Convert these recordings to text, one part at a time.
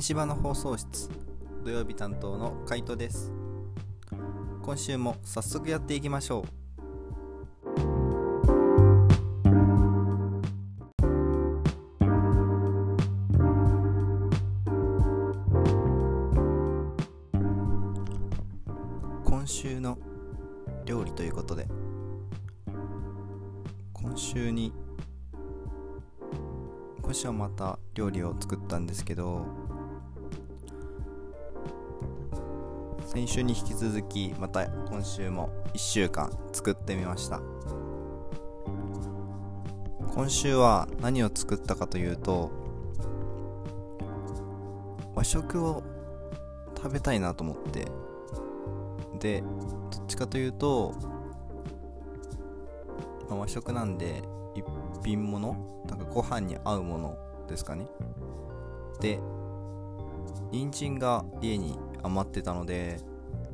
紙芝の放送室。土曜日担当のカイトです。今週も早速やっていきましょう。今週の料理ということで。今週に今週はまた料理を作ったんですけど週に引き続きまた今週も1週間作ってみました。今週は何を作ったかというと和食を食べたいなと思って。でどっちかというと、まあ、和食なんで一品物なんかご飯に合うものですかね。で人参が家に余ってたので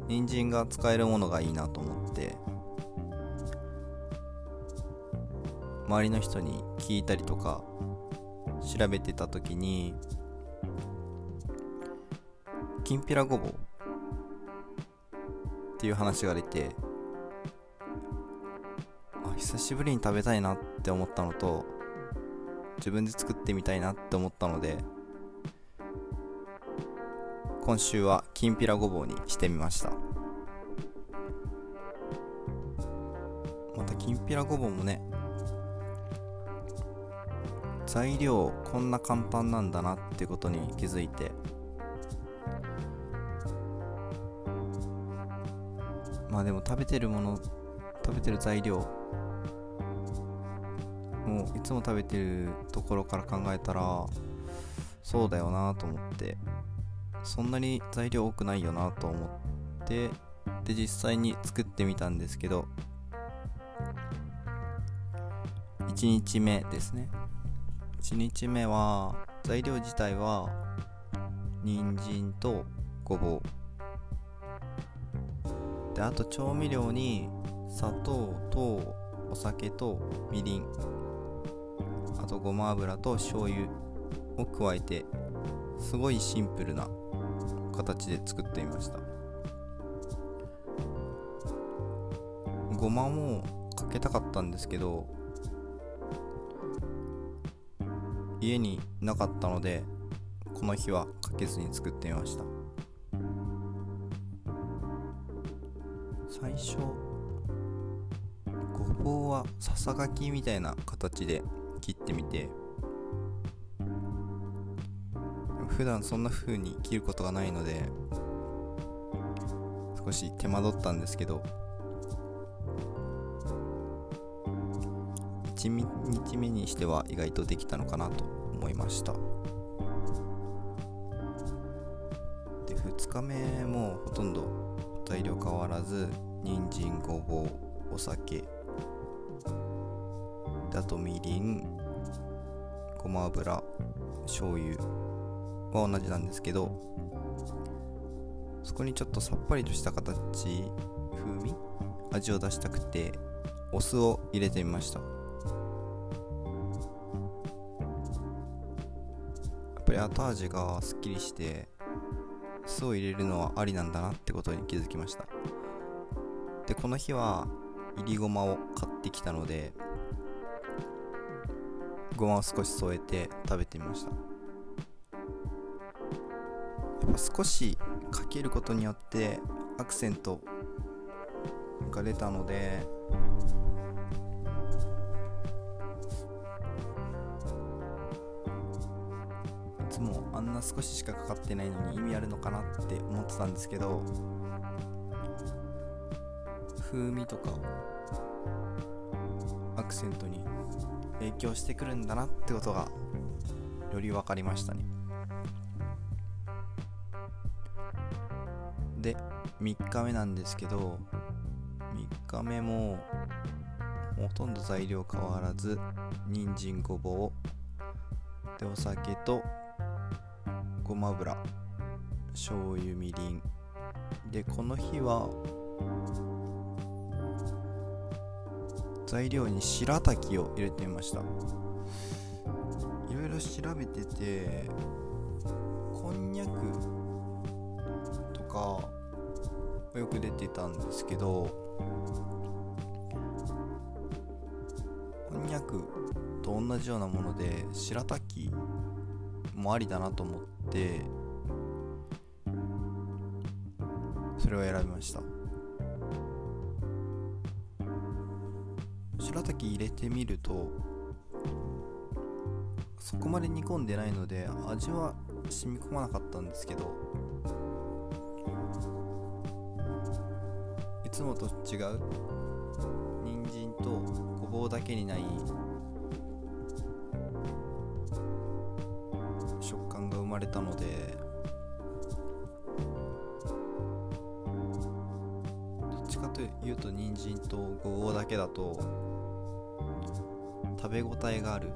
人参が使えるものがいいなと思って周りの人に聞いたりとか調べてた時にきんぴらごぼうっていう話が出てあ久しぶりに食べたいなって思ったのと自分で作ってみたいなって思ったので今週はきんぴらごぼうにしてみました。またきんぴらごぼうもね材料こんな簡単なんだなってことに気づいてまあでも食べてるもの食べてる材料もういつも食べてるところから考えたらそうだよなと思って。そんなに材料多くないよなと思ってで実際に作ってみたんですけど1日目ですね。1日目は材料自体は人参とごぼう。であと調味料に砂糖とお酒とみりん。あとごま油と醤油を加えてすごいシンプルな形で作ってみました。ごまもかけたかったんですけど家になかったのでこの日はかけずに作ってみました。最初ごぼうはささがきみたいな形で切ってみて普段そんな風に切ることがないので少し手間取ったんですけど1日目にしては意外とできたのかなと思いました。で2日目もほとんど材料変わらず人参ごぼうお酒あとみりんごま油醤油。は同じなんですけどそこにちょっとさっぱりとした形風味？味を出したくてお酢を入れてみました。やっぱり後味がすっきりして酢を入れるのはありなんだなってことに気づきました。でこの日はいりごまを買ってきたのでごまを少し添えて食べてみました。少しかけることによってアクセントが出たのでいつもあんな少ししかかかってないのに意味あるのかなって思ってたんですけど風味とかアクセントに影響してくるんだなってことがより分かりましたね。3日目なんですけど3日目もほとんど材料変わらず人参ごぼうでお酒とごま油醤油みりん。でこの日は材料に白滝を入れてみました。いろいろ調べててここんにゃくとかよく出てたんですけどこんにゃくと同じようなもので白滝もありだなと思ってそれを選びました。白滝入れてみるとそこまで煮込んでないので味は染み込まなかったんですけどつもと違う？人参とごぼうだけにない食感が生まれたので。どっちかというと人参とごぼうだけだと食べ応えがある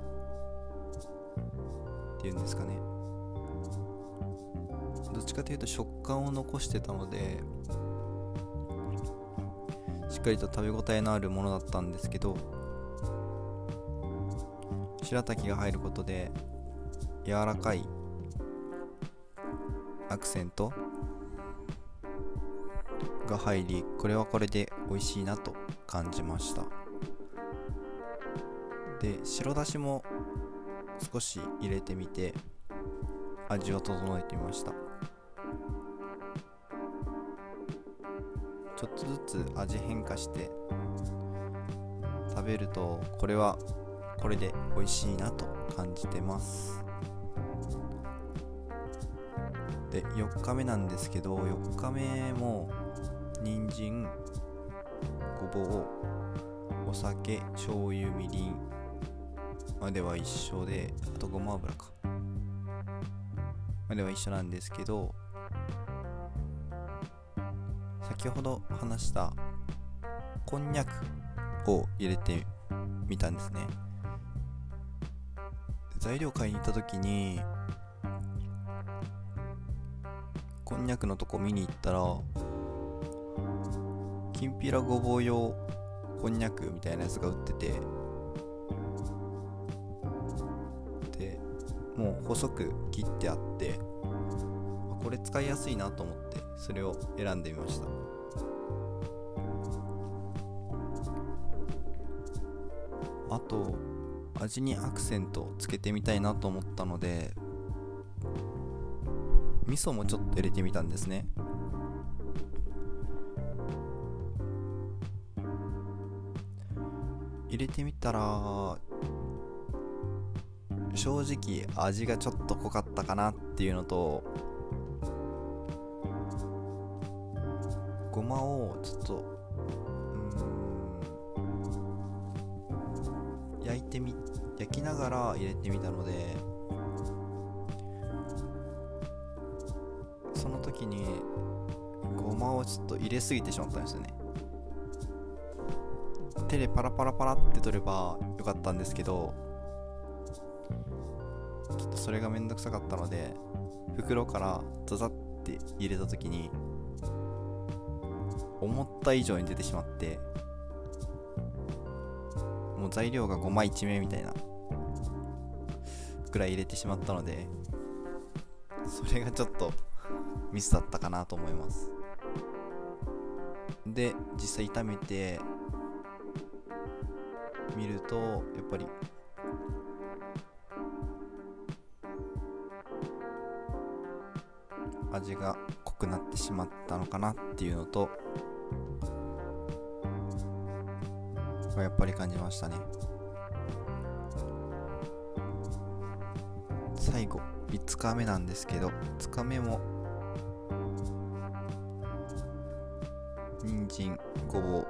っていうんですかね。どっちかというと食感を残してたのでっかりと食べ応えのあるものだったんですけど白滝が入ることで柔らかいアクセントが入りこれはこれで美味しいなと感じました。で白だしも少し入れてみて味を整えてみました。ちょっとずつ味変化して食べるとこれはこれで美味しいなと感じてます。で4日目なんですけど4日目も人参ごぼうお酒醤油みりんまでは一緒であとごま油か。までは一緒なんですけど先ほど話したこんにゃくを入れてみたんですね。材料買いに行った時にこんにゃくのとこ見に行ったらきんぴらごぼう用こんにゃくみたいなやつが売っててでもう細く切ってあってこれ使いやすいなと思ってそれを選んでみました。あと味にアクセントつけてみたいなと思ったので味噌もちょっと入れてみたんですね。入れてみたら正直味がちょっと濃かったかなっていうのとごまをちょっとうん焼いてみ焼きながら入れてみたのでその時にごまをちょっと入れすぎてしまったんですよね。手でパラパラパラって取ればよかったんですけどちょっとそれがめんどくさかったので袋からザザって入れた時に思った以上に出てしまってもう材料が5枚1名みたいなくらい入れてしまったのでそれがちょっとミスだったかなと思います。で実際炒めて見るとやっぱり味が濃くなってしまったのかなっていうのとやっぱり感じましたね。最後5日目なんですけど5日目も人参ごぼう。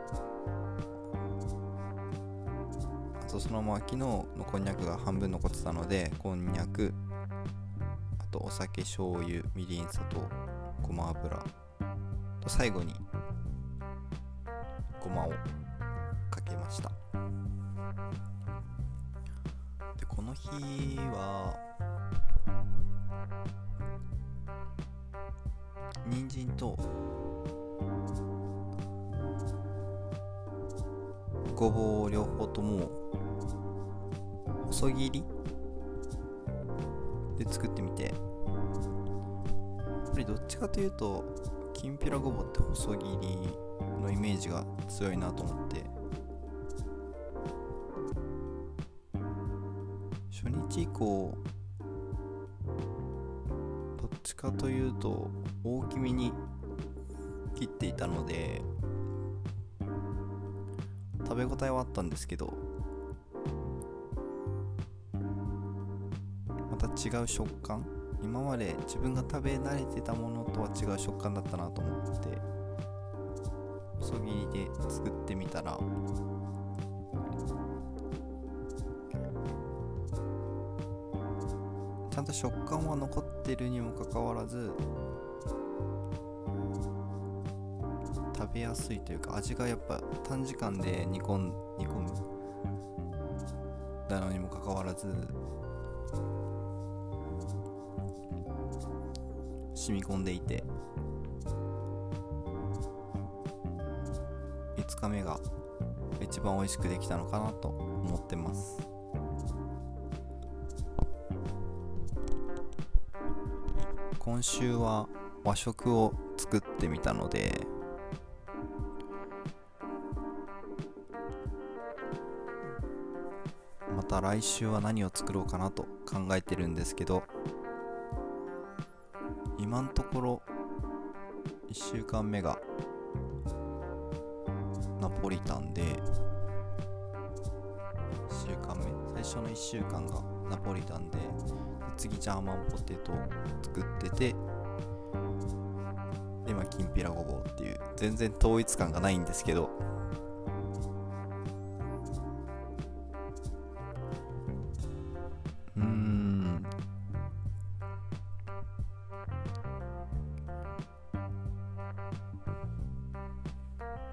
あとそのまま昨日のこんにゃくが半分残ってたのでこんにゃくあとお酒醤油みりん砂糖ごま油。と最後にごまを。ました。でこの日は人参とごぼう両方とも細切りで作ってみて。やっぱりどっちかというときんぴらごぼうって細切りのイメージが強いなと思って。日以降どっちかというと大きめに切っていたので食べ応えはあったんですけどまた違う食感？今まで自分が食べ慣れてたものとは違う食感だったなと思って細切りで作ってみたらちゃんと食感は残ってるにもかかわらず食べやすいというか味がやっぱ短時間で煮込ん煮込む。なのにもかかわらず染み込んでいて5日目が一番美味しくできたのかなと思ってます。今週は和食を作ってみたのでまた来週は何を作ろうかなと考えてるんですけど今のところ1週間目がナポリタンで1週間目最初の1週間がナポリタンでで次ジャーマンポテトを作っててで今きんぴらごぼうっていう全然統一感がないんですけどうん。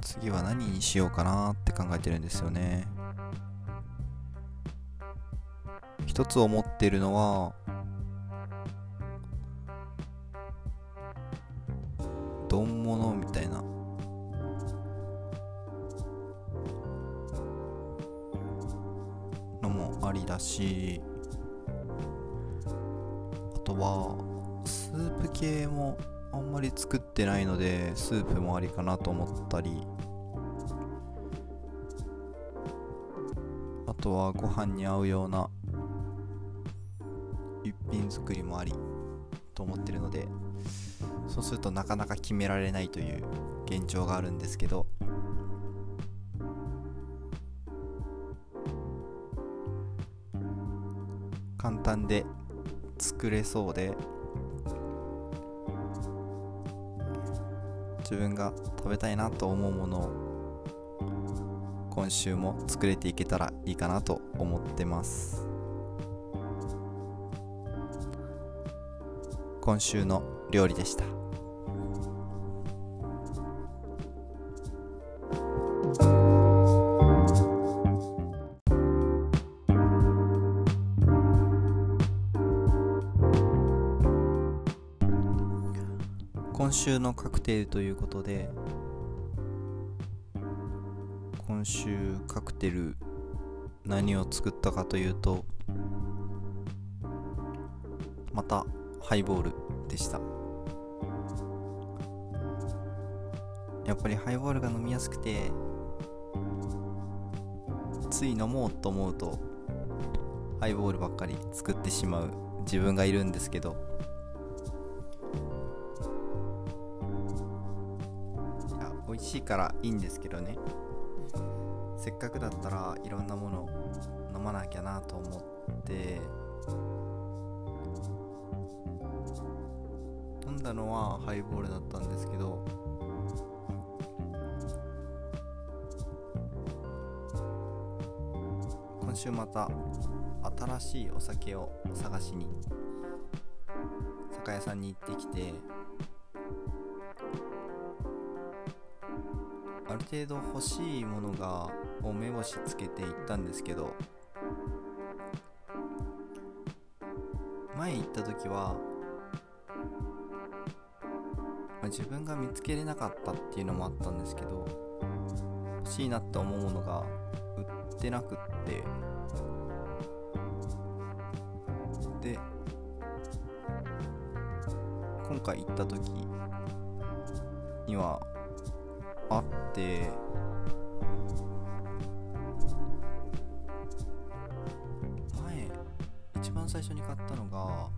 次は何にしようかなって考えてるんですよね。一つ思ってるのは丼物みたいな。のもありだしあとはスープ系もあんまり作ってないのでスープもありかなと思ったり。あとはご飯に合うような一品作りもありと思ってるので。そうするとなかなか決められないという現状があるんですけど。簡単で作れそうで自分が食べたいなと思うものを今週も作れていけたらいいかなと思ってます。今週の料理でした。週のカクテルということで今週カクテル何を作ったかというとまたハイボールでした。やっぱりハイボールが飲みやすくてつい飲もうと思うとハイボールばっかり作ってしまう自分がいるんですけどしいからいいんですけどね。せっかくだったらいろんなもの飲まなきゃなと思って飲んだのはハイボールだったんですけど今週また新しいお酒を探しに酒屋さんに行ってきてる程度欲しいものがを目星つけていったんですけど前行った時は、まあ自分が見つけれなかったっていうのもあったんですけど欲しいなって思うものが売ってなくってで今回行った時にはあって。前一番最初に買ったのが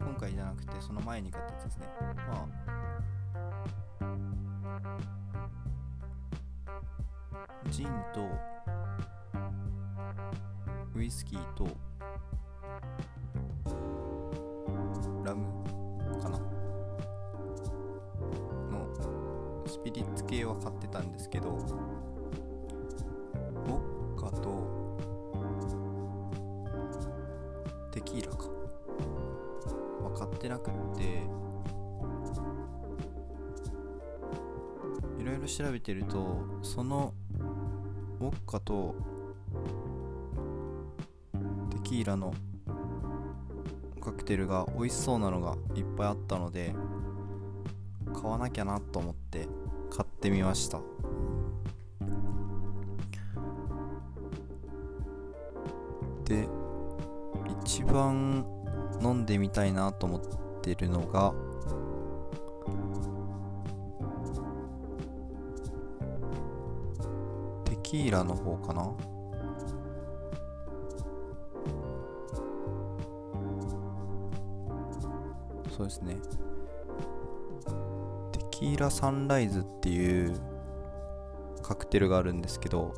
今回じゃなくてその前に買ったやつですね。まあジンとウイスキーとス系は買ってたんですけどウォッカとテキーラか。は買ってなくっていろいろ調べてるとそのウォッカとテキーラのカクテルが美味しそうなのがいっぱいあったので買わなきゃなと思って。ってみました。で一番飲んでみたいなと思ってるのがテキーラの方かな？そうですね。テキーラサンライズっていうカクテルがあるんですけど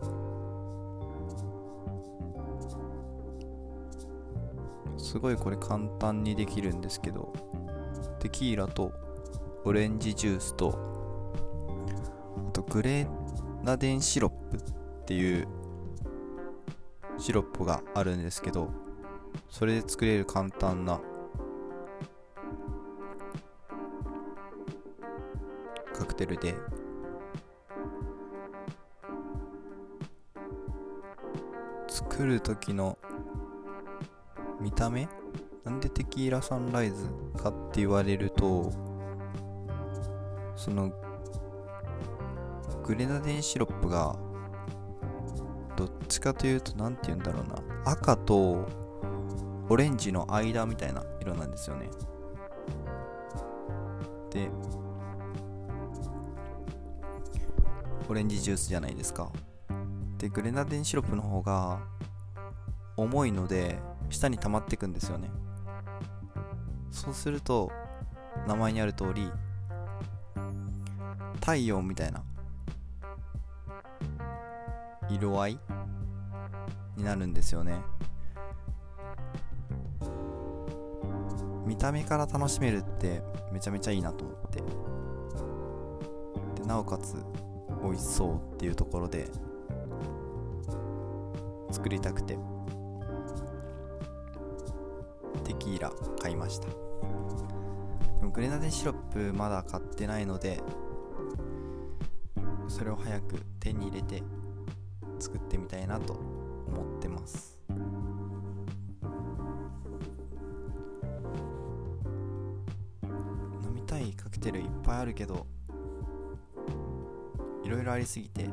すごいこれ簡単にできるんですけどテキーラとオレンジジュースとあとグレナデンシロップっていうシロップがあるんですけどそれで作れる簡単なテルで。作る時の見た目？なんでテキーラサンライズかって言われるとそのグレナデンシロップがどっちかというと何て言うんだろうな。赤とオレンジの間みたいな色なんですよね。でオレンジジュースじゃないですか。でグレナデンシロップの方が重いので下に溜まってくんですよね。そうすると名前にある通り太陽みたいな色合いになるんですよね。見た目から楽しめるってめちゃめちゃいいなと思って。でなおかつ美味しそうっていうところで作りたくて。テキーラ買いました。でもグレナデンシロップまだ買ってないのでそれを早く手に入れて作ってみたいなと思ってます。飲みたいカクテルいっぱいあるけどいろいろありすぎて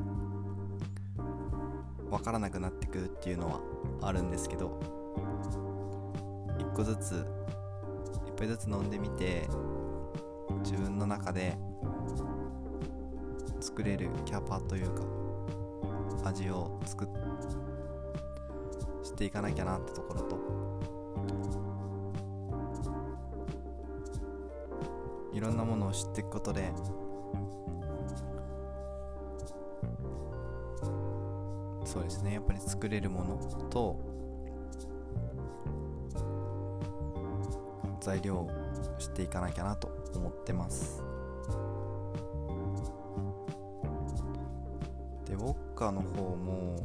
分からなくなってくるっていうのはあるんですけど一個ずつ一杯ずつ飲んでみて自分の中で作れるキャパというか味を作っしていかなきゃなってところといろんなものを知っていくことでそうですね。やっぱり作れるものと材料を知っていかなきゃなと思ってます。でウォッカの方も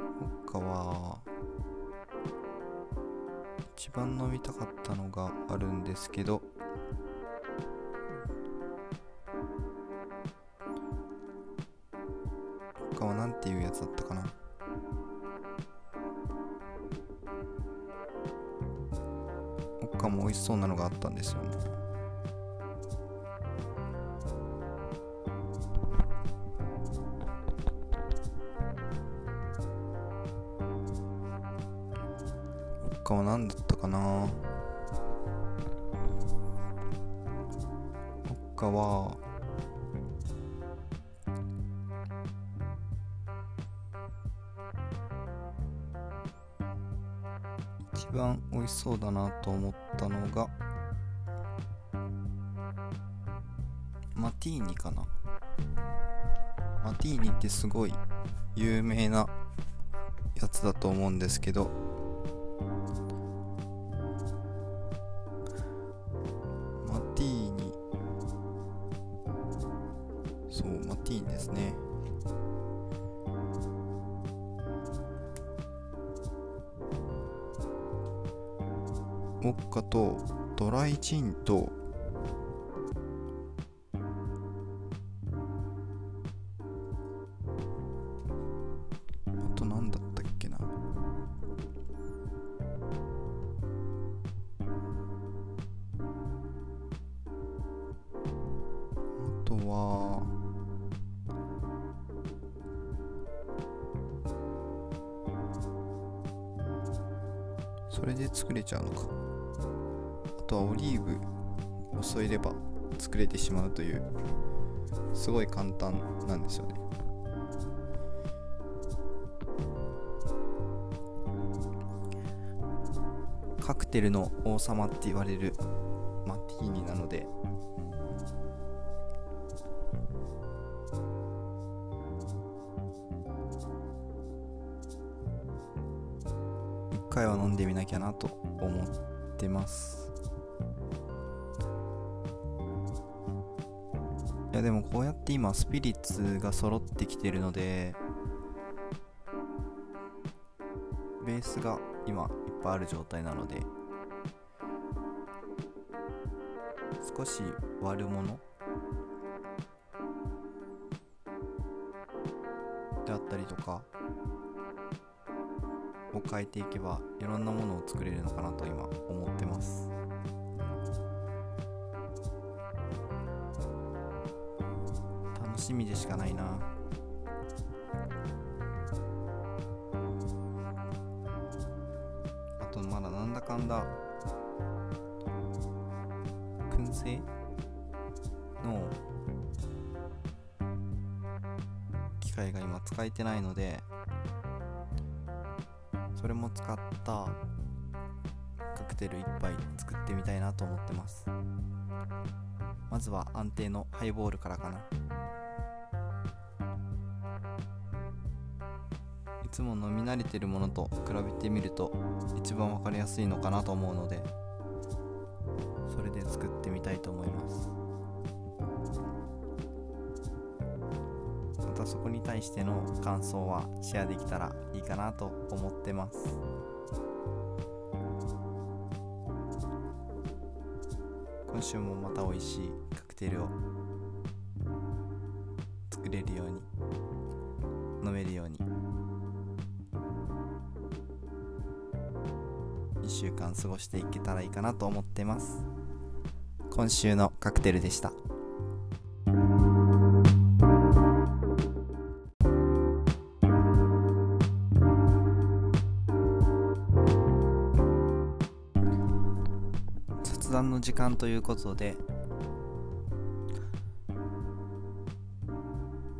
ウォッカは一番飲みたかったのがあるんですけどかも美味しそうなのがあったんですよ。ね他は何だったかな？他はしそうだなと思ったのがマティーニかな。マティーニってすごい有名なやつだと思うんですけどウォッカとドライチンとルの王様って言われるマティーニなので。一回は飲んでみなきゃなと思ってます。いやでもこうやって今スピリッツが揃ってきてるのでベースが今いっぱいある状態なので少し悪者であったりとかを変えていけばいろんなものを作れるのかなと今思ってます。楽しみでしかないな。機械が今使えてないのでそれも使ったカクテル1杯作ってみたいなと思ってます。まずは安定のハイボールからかな。いつも飲み慣れてるものと比べてみると一番分かりやすいのかなと思うのでしての感想はシェアできたらいいかなと思ってます。今週もまた美味しいカクテルを作れるように飲めるように。1週間過ごしていけたらいいかなと思ってます。今週のカクテルでした。談の時間ということで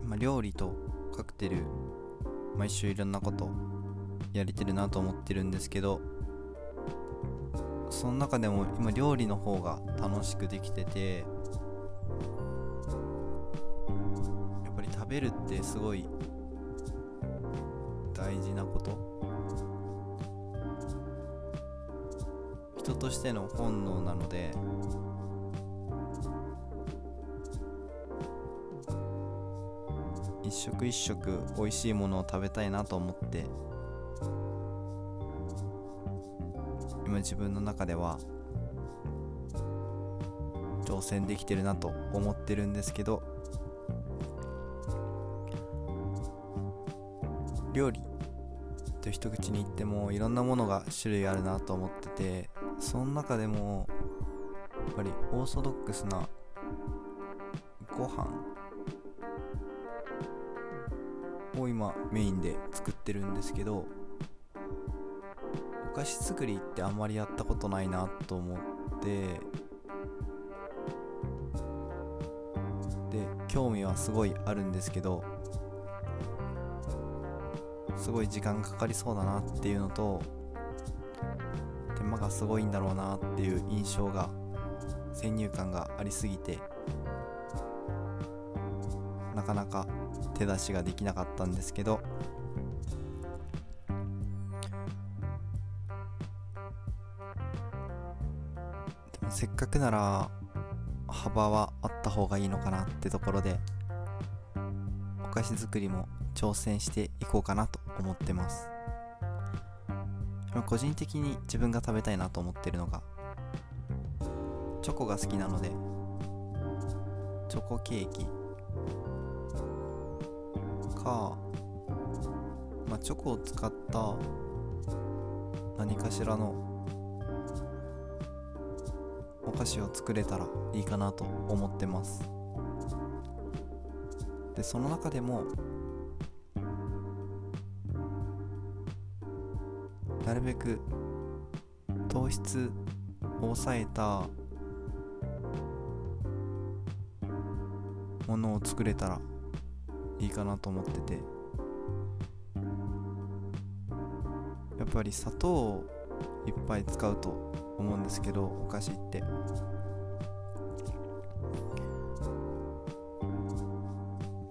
まあ料理とカクテル毎週いろんなことやれてるなと思ってるんですけどその中でも今料理の方が楽しくできててやっぱり食べるってすごい大事なことしての本能なので一食一食美味しいものを食べたいなと思って今自分の中では挑戦できてるなと思ってるんですけど料理と一口に言ってもいろんなものが種類あるなと思っててその中でもやっぱりオーソドックスなご飯を今メインで作ってるんですけどお菓子作りってあんまりやったことないなと思ってで興味はすごいあるんですけどすごい時間かかりそうだなっていうのとすごいんだろうなっていう印象が先入観がありすぎてなかなか手出しができなかったんですけどでもせっかくなら幅はあった方がいいのかなってところでお菓子作りも挑戦していこうかなと思ってます。個人的に自分が食べたいなと思ってるのがチョコが好きなのでチョコケーキ。か、まあ、チョコを使った何かしらのお菓子を作れたらいいかなと思ってます。でその中でもなるべく糖質を抑えたものを作れたらいいかなと思ってて。やっぱり砂糖をいっぱい使うと思うんですけどお菓子って。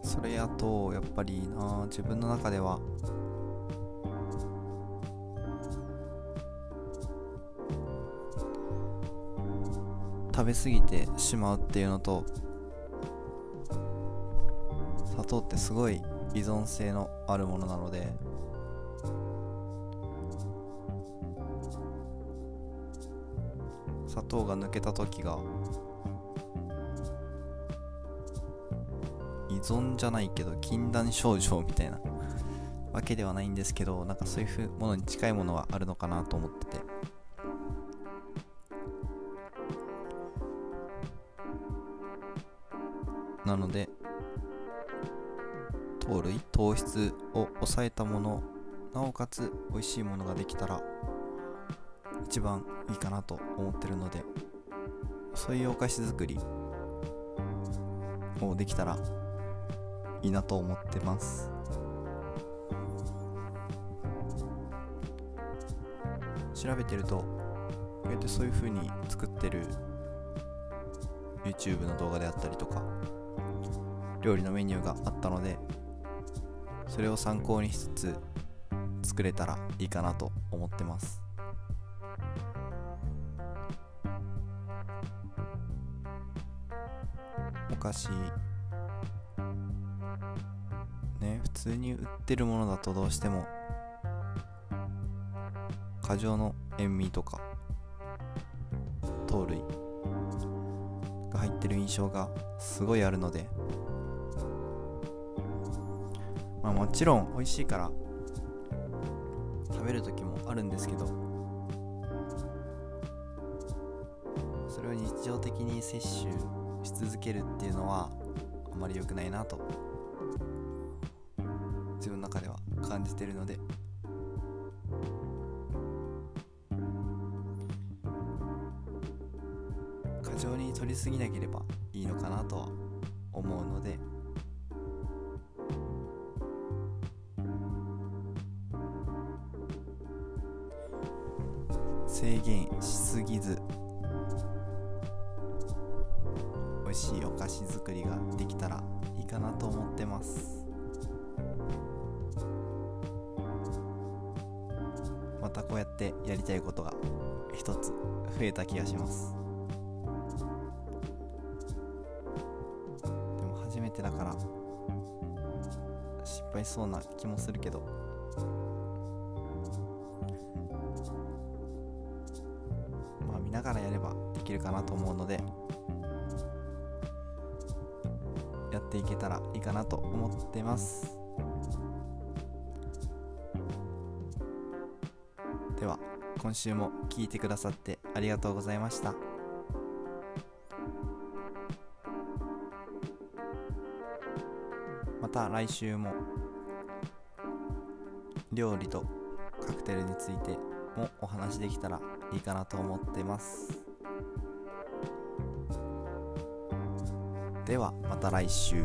それやとやっぱりな自分の中では食べ過ぎてしまうっていうのと砂糖ってすごい依存性のあるものなので砂糖が抜けた時が依存じゃないけど禁断症状みたいなわけではないんですけどなんかそういうものに近いものはあるのかなと思ってて。ので糖類糖質を抑えたものなおかつ美味しいものができたら一番いいかなと思ってるのでそういうお菓子作りをできたらいいなと思ってます。調べてるとこうやってそういう風に作ってる YouTube の動画であったりとか料理のメニューがあったのでそれを参考にしつつ作れたらいいかなと思ってます。お菓子ね普通に売ってるものだとどうしても過剰の塩味とか糖類が入ってる印象がすごいあるのでもちろん美味しいから食べる時もあるんですけどそれを日常的に摂取し続けるっていうのはあまり良くないなと自分の中では感じてるので。過剰に取りすぎなければいいのかなとは思うので。限しすぎず美味しいお菓子作りができたらいいかなと思ってます。またこうやってやりたいことが一つ増えた気がします。でも初めてだから失敗そうな気もするけど。きるかなと思うのでやっていけたらいいかなと思ってます。では今週も聞いてくださってありがとうございました。また来週も料理とカクテルについてもお話できたらいいかなと思ってます。ではまた来週。